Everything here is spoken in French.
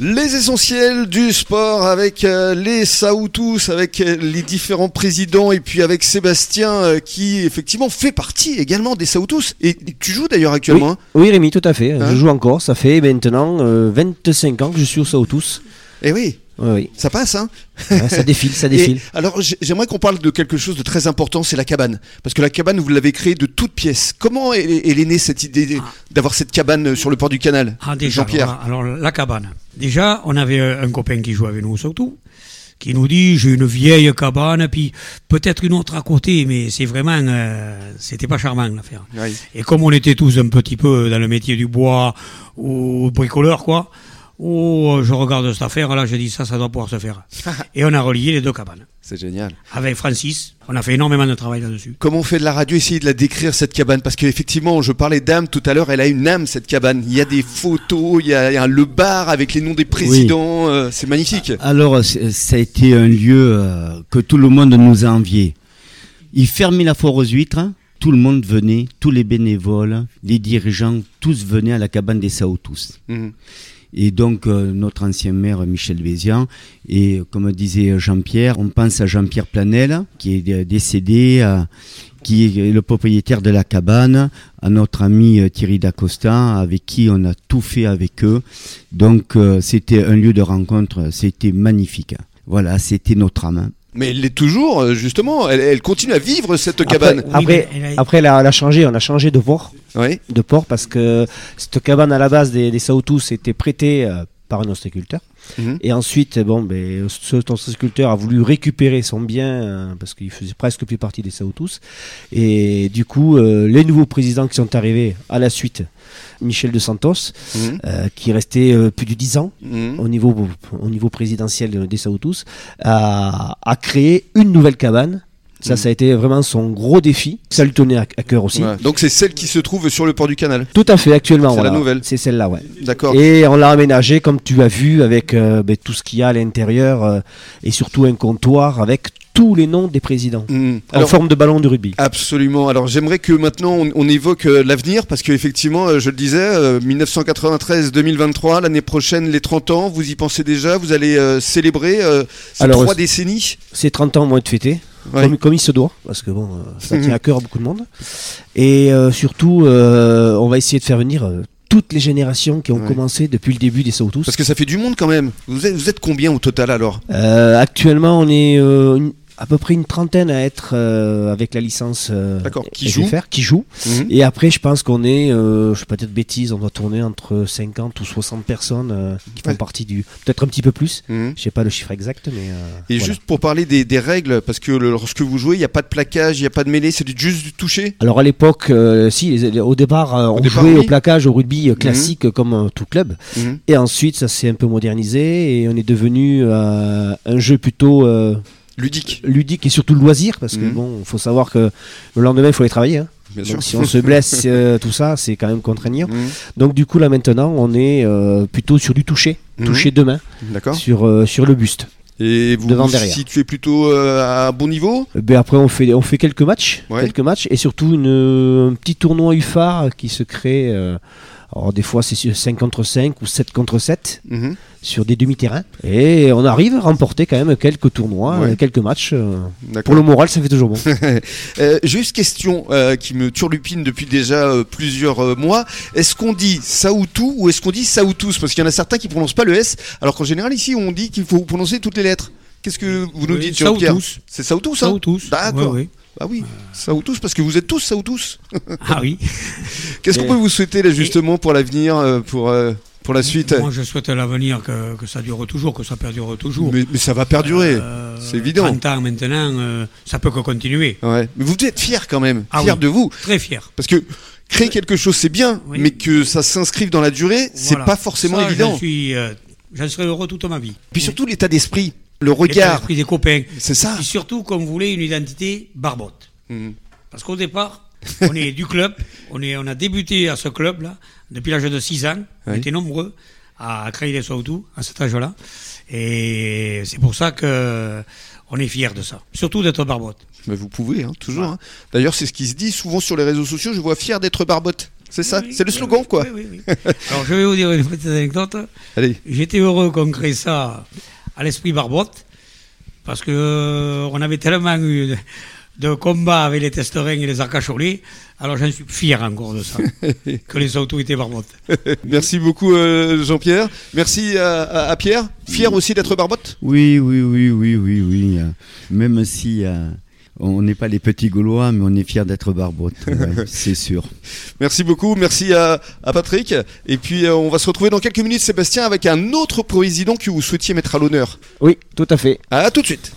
Les essentiels du sport avec euh, les Saoutous, avec euh, les différents présidents et puis avec Sébastien euh, qui effectivement fait partie également des Saoutous. Et tu joues d'ailleurs actuellement. Oui, hein oui, Rémi, tout à fait. Hein je joue encore. Ça fait maintenant euh, 25 ans que je suis au Saoutous. Eh oui, Oui, oui. ça passe hein Ouais, ça défile, ça Et défile. alors j'ai- j'aimerais qu'on parle de quelque chose de très important, c'est la cabane. Parce que la cabane, vous l'avez créée de toutes pièces. Comment est, est née cette idée d'avoir cette cabane sur le port du canal Ah, déjà, Jean-Pierre alors la cabane. Déjà, on avait euh, un copain qui jouait avec nous surtout, qui nous dit j'ai une vieille cabane, puis peut-être une autre à côté, mais c'est vraiment, euh, c'était pas charmant l'affaire. Oui. Et comme on était tous un petit peu dans le métier du bois ou bricoleur, quoi, oh, je regarde cette affaire, là, je dis ça, ça doit pouvoir se faire. Et on a relié les deux cabanes. C'est génial. Avec Francis, on a fait énormément de travail là-dessus. Comment on fait de la radio Essayez de la décrire cette cabane parce qu'effectivement, je parlais d'âme tout à l'heure. Elle a une âme cette cabane. Il y a des photos, il y a, il y a le bar avec les noms des présidents. euh, c'est magnifique. Alors, ça a été un lieu euh, que tout le monde nous a envié. Il fermait la foire aux huîtres, tout le monde venait, tous les bénévoles, les dirigeants, tous venaient à la cabane des Saoutous. Mhm. Et donc, euh, notre ancien maire Michel Vézian, et comme disait Jean-Pierre, on pense à Jean-Pierre Planel, qui est décédé, euh, qui est le propriétaire de la cabane, à notre ami euh, Thierry Dacosta, avec qui on a tout fait avec eux. Donc, c'était un lieu de rencontre, c'était magnifique. Voilà, c'était notre âme. Mais elle l'est toujours, euh, justement. Elle, elle continue à vivre cette cabane. Oui, Après, mais elle a- après elle, a, elle a changé. On a changé de port, Oui. de port parce que cette cabane à la base des, des Saoutous était prêtée euh, par un ostréiculteur. Mhm. Et ensuite, bon, ben, ce ostréiculteur a voulu récupérer son bien euh, parce qu'il faisait presque plus partie des Saoutous. Et du coup, euh, les nouveaux présidents qui sont arrivés à la suite, Michel de Santos, Mhm. euh, qui est resté plus de 10 ans Mhm. au niveau, au niveau présidentiel des Saoutous, a, a créé une nouvelle cabane. Ça, Mhm. ça a été vraiment son gros défi. Ça lui tenait à, à cœur aussi. Ouais. Donc c'est celle qui se trouve sur le port du canal. Tout à fait, actuellement. C'est la nouvelle. C'est celle-là, ouais. D'accord. Et on l'a aménagé, comme tu as vu, avec euh, ben, tout ce qu'il y a à l'intérieur euh, et surtout un comptoir avec tous les noms des présidents Mhm. en forme de ballon de rugby. Absolument. Alors j'aimerais que maintenant on, on évoque euh, l'avenir parce qu'effectivement, euh, je le disais, euh, 1993-2023, l'année prochaine, les 30 ans, vous y pensez déjà Vous allez célébrer ces Alors, trois décennies? Ces 30 ans vont être fêtés, Comme, comme il se doit, parce que bon, euh, ça tient à cœur à beaucoup de monde. Et euh, surtout, euh, on va essayer de faire venir toutes les générations qui ont Ouais. commencé depuis le début des Saoutous. Parce que ça fait du monde quand même. Vous êtes, vous êtes combien au total alors? Euh, actuellement, on est euh, une- à peu près une trentaine à être euh, avec la licence euh. Qui joue qui joue. Mhm. Et après, je pense qu'on est, euh, je sais pas peut-être bêtise, on doit tourner entre 50 ou 60 personnes qui font Ouais. partie du, peut-être un petit peu plus. Mhm. Je sais pas le chiffre exact, mais. Et voilà. juste pour parler des, des règles, parce que le- lorsque vous jouez, il n'y a pas de plaquage, il n'y a pas de mêlée, c'est juste du toucher? Alors à l'époque, si, les- les- au départ, on départ, jouait oui. au plaquage, au rugby classique euh, comme tout club. Mhm. Et ensuite, ça s'est un peu modernisé et on est devenu un jeu plutôt Ludique, ludique et surtout loisir parce que Mhm. bon, faut savoir que le lendemain, il faut aller travailler. hein. bien sûr. Donc si on se blesse, euh, tout ça, c'est quand même contraignant. Mhm. Donc du coup, là maintenant, on est euh, plutôt sur du toucher, Mhm. toucher de main D'accord. sur euh, sur le buste. Et vous Devant, vous derrière. situez plutôt euh, à bon niveau? Euh, Ben après, on fait on fait quelques matchs, Ouais. quelques matchs et surtout une, un petit tournoi UFA qui se crée. euh, alors des fois, c'est sur 5 contre 5 ou 7 contre 7 Mhm. sur des demi-terrains. Et on arrive à remporter quand même quelques tournois, Ouais. euh, quelques matchs. Pour le moral, ça fait toujours bon. Euh, juste question euh, qui me turlupine depuis déjà euh, plusieurs mois. Est-ce qu'on dit Saoutou ou est-ce qu'on dit Saoutous Parce qu'il y en a certains qui prononcent pas le S, alors qu'en général ici on dit qu'il faut prononcer toutes les lettres. Qu'est-ce que vous nous Oui, dites, Jean-Pierre. C'est Saoutous, hein Saoutous. D'accord. Ouais, ouais. Ah oui, Saoutous, parce que vous êtes tous Saoutous. Ah oui. Qu'est-ce qu'on peut vous souhaiter là justement pour l'avenir, euh, pour, euh, pour la suite Moi, je souhaite à l'avenir que, que ça dure toujours, que ça perdure toujours. mais, mais ça va perdurer. Euh, c'est évident. 30 ans maintenant, euh, ça peut que continuer. Ouais. Mais vous être fier quand même, Ah fier oui. de vous. Très fier. Parce que créer quelque chose c'est bien, Oui. mais que ça s'inscrive dans la durée, c'est pas forcément Ça, évident. J'en suis, euh, j'en serai heureux toute ma vie. Puis surtout l'état d'esprit, le L'état regard, d'esprit des copains. c'est ça. Et surtout, comme vous voulez, une identité barbotte. Mhm. Parce qu'au départ, on est du club, on, est, on a débuté à ce club-là depuis l'âge de 6 ans. On était nombreux à créer les Saoudou à cet âge-là. Et c'est pour ça que on est fiers de ça. Surtout d'être barbotte. Mais vous pouvez, hein, toujours. hein. D'ailleurs, c'est ce qui se dit souvent sur les réseaux sociaux. Je vois fier d'être barbotte. C'est ça, Oui, c'est le slogan oui, quoi. oui, oui, oui. Alors je vais vous dire une petite anecdote. Allez. J'étais heureux qu'on crée ça à l'esprit Barbotte, parce que euh, on avait tellement eu de, de combats avec les testerins et les arcachonnés, alors j'en suis fier encore de ça, que les autorités Barbotte. Merci beaucoup euh, Jean-Pierre. Merci à, à- à Pierre. Fier aussi d'être Barbotte? Oui, oui, oui, oui, oui, oui. euh, Même si euh, on n'est pas les petits Gaulois, mais on est fiers d'être barbotte, ouais, c'est sûr. Merci beaucoup, merci à, à Patrick. Et puis euh, on va se retrouver dans quelques minutes Sébastien avec un autre président que vous souhaitiez mettre à l'honneur. Oui, tout à fait. À tout de suite.